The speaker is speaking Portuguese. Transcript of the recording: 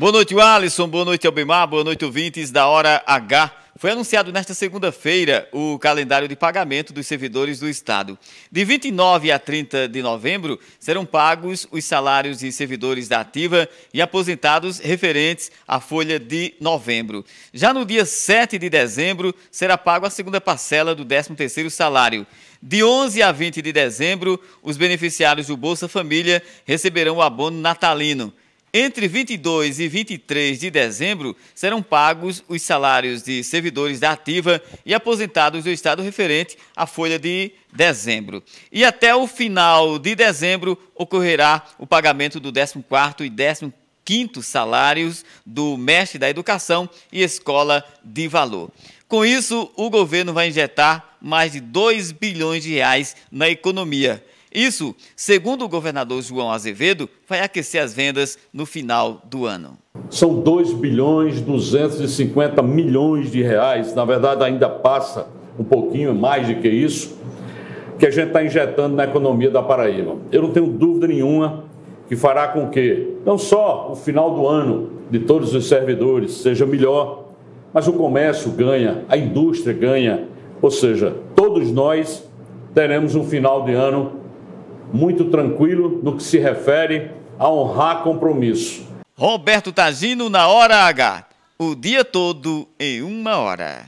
Boa noite, Alisson. Boa noite, Albemar. Boa noite, ouvintes da Hora H. Foi anunciado nesta segunda-feira o calendário de pagamento dos servidores do Estado. De 29 a 30 de novembro serão pagos os salários de servidores da ativa e aposentados referentes à folha de novembro. Já no dia 7 de dezembro será pago a segunda parcela do 13º salário. De 11 a 20 de dezembro, os beneficiários do Bolsa Família receberão o abono natalino. Entre 22 e 23 de dezembro serão pagos os salários de servidores da ativa e aposentados do Estado referente à folha de dezembro. E até o final de dezembro ocorrerá o pagamento do 14º e 15º salários do mestre da educação e escola de valor. Com isso, o governo vai injetar mais de 2 bilhões de reais na economia. Isso, segundo o governador João Azevedo, vai aquecer as vendas no final do ano. São 2 bilhões 250 milhões de reais, na verdade ainda passa um pouquinho mais do que isso, que a gente está injetando na economia da Paraíba. Eu não tenho dúvida nenhuma que fará com que não só o final do ano de todos os servidores seja melhor, mas o comércio ganha, a indústria ganha, ou seja, todos nós teremos um final de ano muito tranquilo no que se refere a honrar compromisso. Roberto Tagino na hora H. O dia todo em uma hora.